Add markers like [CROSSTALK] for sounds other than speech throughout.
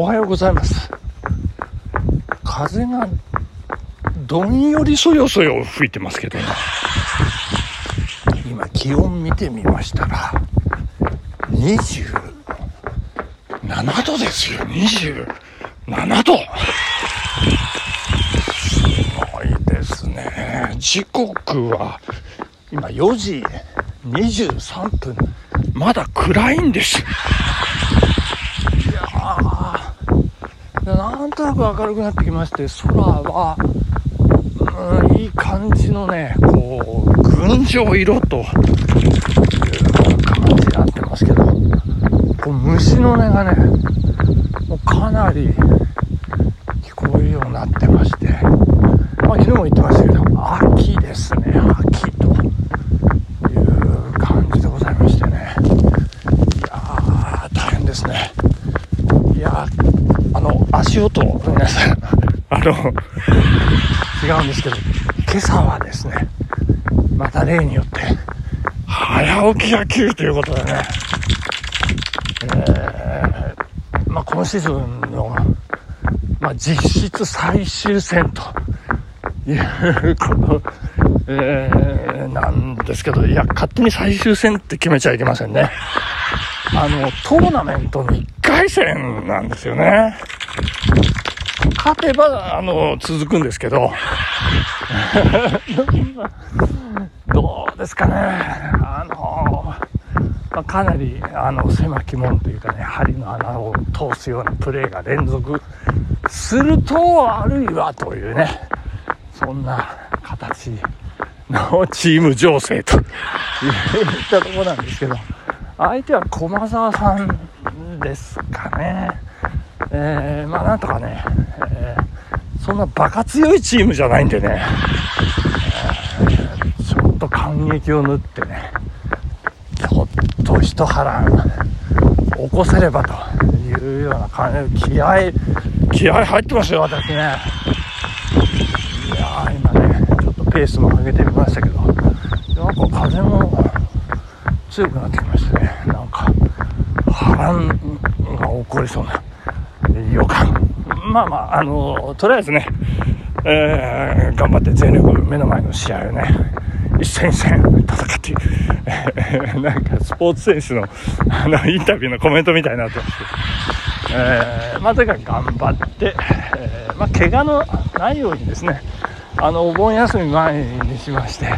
おはようございます。風がどんよりそよそよ吹いてますけどね。今気温見てみましたら、27度ですよ、27度。すごいですね。時刻は今4時23分。まだ暗いんです。いやーなんとなく明るくなってきまして、空は、うん、いい感じのね、こう、群青色という感じになってますけど、こう虫の音がね、もうかなり聞こえるようになってまして、まあ、昨日も言ってましたけど、秋ですね、秋という感じでございましてね。いやー、大変ですね。いやー、皆さん、[LAUGHS] あの、違うんですけど、今朝はですね、また例によって、早起き野球ということでね、えー、まあ、今シーズンの、まあ、実質最終戦ということ、えー、なんですけど、いや、勝手に最終戦って決めちゃいけませんね。あの、トーナメントの1回戦なんですよね。勝てば、あの、続くんですけど、[LAUGHS] どうですかね。あの、まあ、かなり、あの、狭き門というかね、針の穴を通すようなプレーが連続すると、あるいはというね、そんな形のチーム情勢といったところなんですけど、相手は駒沢さんですかね。えー、まあなんとかね、えー、そんなバカ強いチームじゃないんでね、えー、ちょっと感激を縫ってね、ちょっと一波乱起こせればというような感じで、気合、気合入ってますよ、私ね。いやー、今ね、ちょっとペースも上げてみましたけど、なんか風も強くなってきましたね。なんか、波乱が起こりそうな予感。まあまあ、あのとりあえずね、えー、頑張って全力目の前の試合をね、一戦一戦戦って、えー、なんかスポーツ選手のあのインタビューのコメントみたいになってますけど、えー、まあ、とにかく頑張って、えー、まあ、怪我のないようにですね、あの、お盆休み前にしまして、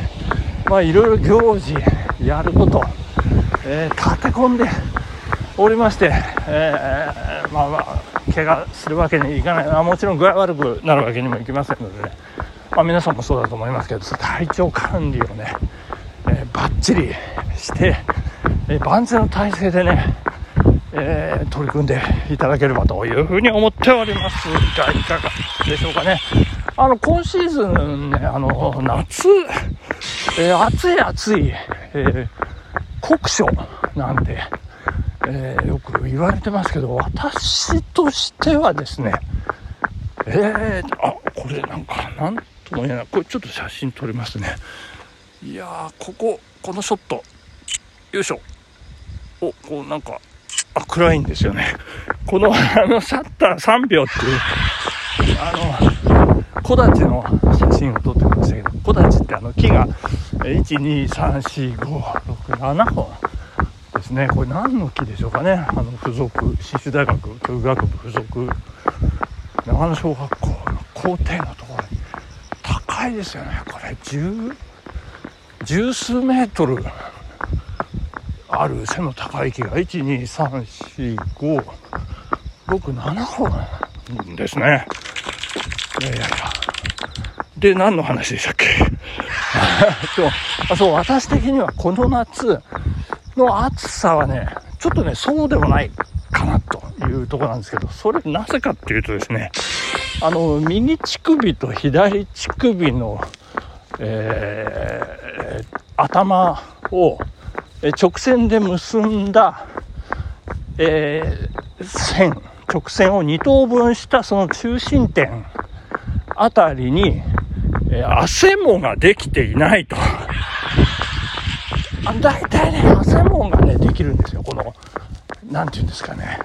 まあ、いろいろ行事、やること、えー、立て込んでおりまして、えー、まあまあ、怪我するわけにいかない、あもちろん具合悪くなるわけにもいきませんのでね、まあ、皆さんもそうだと思いますけど、体調管理をね、えー、バッチリして、えー、万全の体制でね、えー、取り組んでいただければというふうに思っております。が、いかがでしょうかね。あの、今シーズンね、あの、夏、えー、暑い暑い、えー、酷暑なんで、えー、よく言われてますけど、私としてはですね、えー、あ、これなんか、なんとも言えない。これちょっと写真撮りますね。いやー、ここ、このショット、よいしょ。お、こうなんか、あ、暗いんですよね。この、あの、シャッター3秒っていう、あの、木立の写真を撮ってましたけど、木立ってあの木が、1、2、3、4、5、7本ですね。これ何の木でしょうかね。あの、付属、信州大学教育学部附属、長野小学校の校庭のところに、高いですよね。これ、十、十数メートルある背の高い木が1234567本ですね。いやいやいや。で、何の話でしたっけ？[LAUGHS] そう。そう、私的にはこの夏の暑さはね、ちょっとね、そうでもないかなというとこなんですけど、それなぜかっていうとですね、あの、右乳首と左乳首の、えー、頭を、直線で結んだ、えー、線、直線を2等分したその中心点あたりに、え、汗もができていないと。あ大体ね、汗もがね、できるんですよ。この、なんて言うんですかね。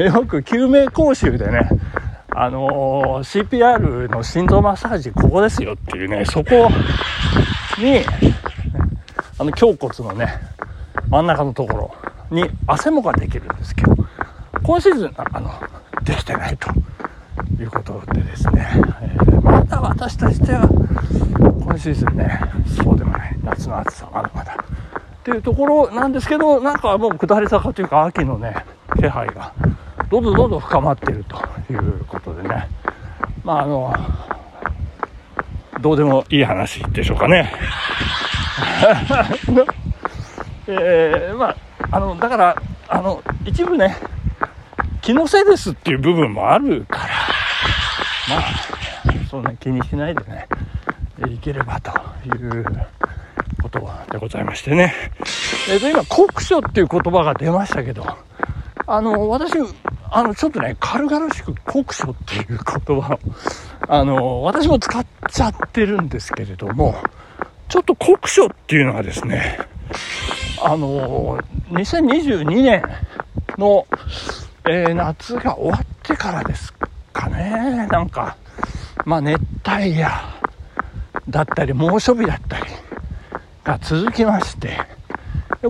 [LAUGHS] よく救命講習でね、あのー、CPR の心臓マッサージここですよっていうね、そこに、あの胸骨のね、真ん中のところに汗もができるんですけど、今シーズン、あの、できてないということでですね、えー、まだ私としては、今シーズンね、そうでもない、夏の暑さ、まだまだ。っていうところなんですけど、なんかもう下り坂というか、秋のね、気配が、どんどんどんどん深まっているということでね、まああの、どうでもいい話でしょうかね。[LAUGHS] えー、まあ、あの、だから、あの、一部ね、気のせいですっていう部分もあるか、まあ、そんな気にしないでね、いければということでございましてね。えっ、と、今、酷暑っていう言葉が出ましたけど、あの、私、あの、ちょっとね、軽々しく酷暑っていう言葉を、あの、私も使っちゃってるんですけれども、ちょっと酷暑っていうのはですね、あの、2022年の、えー、夏が終わってからですね、なんか、まあ熱帯夜だったり猛暑日だったりが続きまして、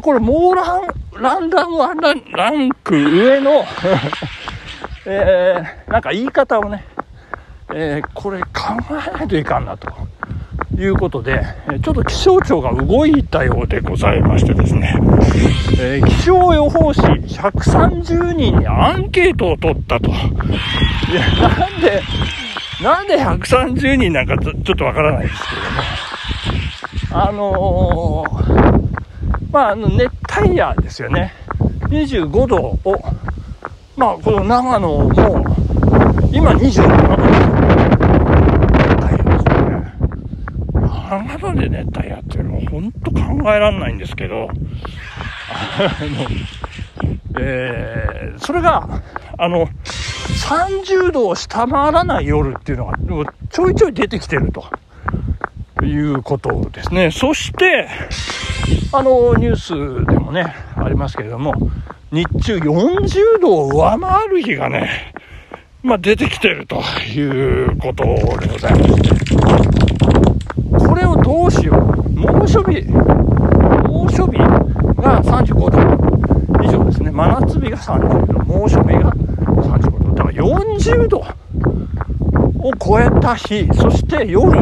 これもうラン、ランダムランランク上の [LAUGHS] えー、なんか言い方をね、えー、これ考えないといかんなと。いうことで、ちょっと気象庁が動いたようでございましてですね、えー、気象予報士130人にアンケートを取ったと。いや、なんで、なんで130人なんかちょっとわからないですけども、あのー、まあ、あの、熱帯夜ですよね。25度を、まあ、この長野も、今27度。長野で熱帯夜っていうのは本当考えられないんですけど、あの、えー、それが、あの、30度を下回らない夜っていうのが、ちょいちょい出てきてると。いうことですね。そして、あの、ニュースでもね、ありますけれども、日中40度を上回る日がね、まあ、出てきてるということでございます。これをどうしよう。猛暑日、猛暑日が35度以上ですね。真夏日が30度、猛暑日が35度。だから40度を超えた日、そして夜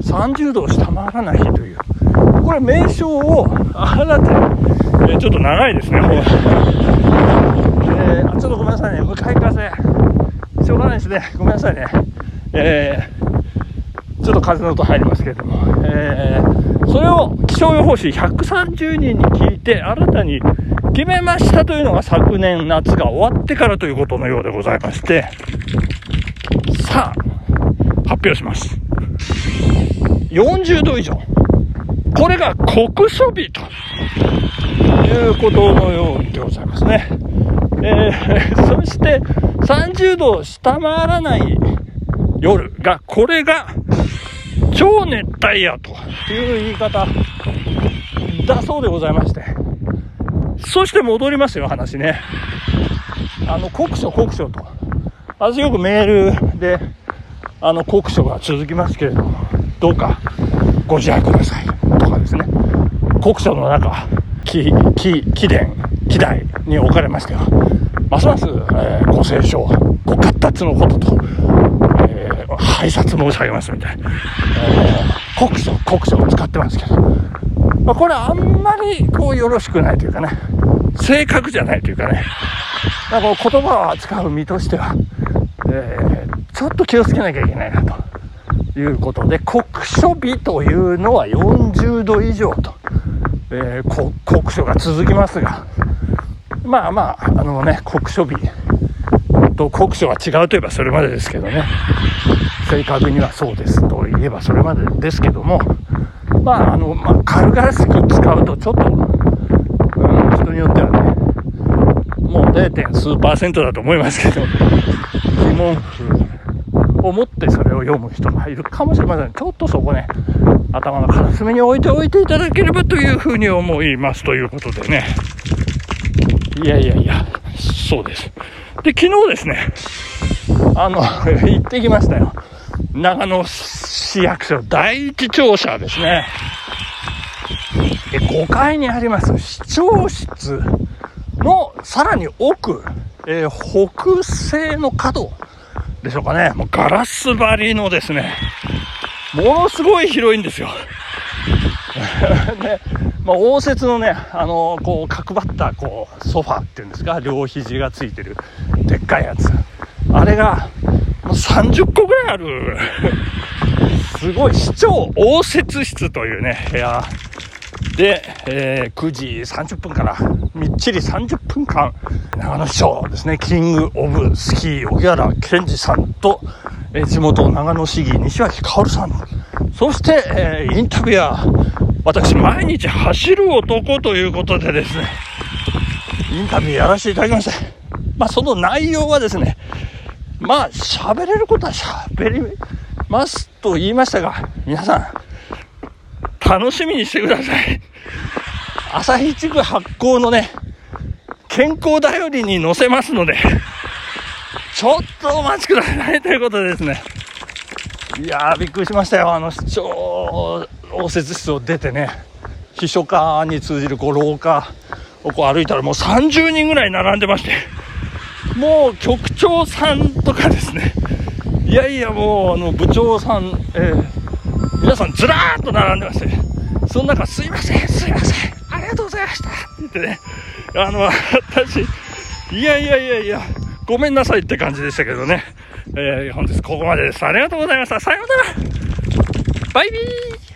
30度を下回らない日という、これ名称を新たに、えー、ちょっと長いですね、もう。えー、ちょっとごめんなさいね、向かい風、しょうがないですね、ごめんなさいね。えーちょっと風の音入りますけれども、えー、それを気象予報士130人に聞いて新たに決めましたというのが昨年夏が終わってからということのようでございまして、さあ、発表します。40度以上。これが酷暑日ということのようでございますね。えー、[LAUGHS] そして30度を下回らない夜が、これが超熱帯夜という言い方だそうでございまして。そして戻りますよ、話ね。あの、酷暑、酷暑と。私よくメールで、あの、酷暑が続きますけれども、どうかご自愛ください。とかですね。酷暑の中、気、気、気伝、気代に置かれましては、ますます、えー、ご清聴、ご活達のことと、拝察申し上げますみたいな。えー、国書、国書を使ってますけど。まあ、これあんまりこうよろしくないというかね、正確じゃないというかね、なんか言葉を扱う身としては、えー、ちょっと気をつけなきゃいけないなということで、国書日というのは40度以上と、えー、国書が続きますが、まあまあ、あのね、国書日と国書は違うといえばそれまでですけどね。正確にはそうですと言えばそれまでですけども、まあ、あの、まあ、軽々しく使うとちょっと、うん、人によってはね、もう 0. 数パーセントだと思いますけど、疑問符を持ってそれを読む人がいるかもしれません。ちょっとそこね、頭の片隅に置いておいていただければというふうに思いますということでね。いやいやいや、そうです。で、昨日ですね、あの、[LAUGHS] 行ってきましたよ。長野市役所第一庁舎ですね。で5階にあります市長室のさらに奥、えー、北西の角でしょうかね。もうガラス張りのですね、ものすごい広いんですよ。[LAUGHS] で、まあ、応接のね、あのー、こう、角張った、こう、ソファっていうんですか、両肘がついてる、でっかいやつ。あれが、もう30個ぐらいある。[LAUGHS] すごい、市長応接室というね、部屋。で、えー、9時30分からみっちり30分間長野市長ですね。キング・オブ・スキー荻原健二さんと、えー、地元長野市議西脇薫さん。そして、えー、インタビュアー。私毎日走る男ということでですねインタビューやらせていただきました。まあその内容はですねまあ喋れることは喋りますと言いましたが皆さん楽しみにしてください。朝日地区発行のね、健康だよりに載せますので、ちょっとお待ちくださいということでですね。いやー、びっくりしましたよ。あの、市長応接室を出てね、秘書課に通じるこう廊下をこう歩いたらもう30人ぐらい並んでまして、もう局長さんとかですね、いやいやもうあの部長さん、えー皆さんずらーっと並んでまして、その中、すいません、すいません、ありがとうございましたって言ってね、あの、私、いやいやいやいや、ごめんなさいって感じでしたけどね、えー、本日ここまでです。ありがとうございました。さようなら。バイビー。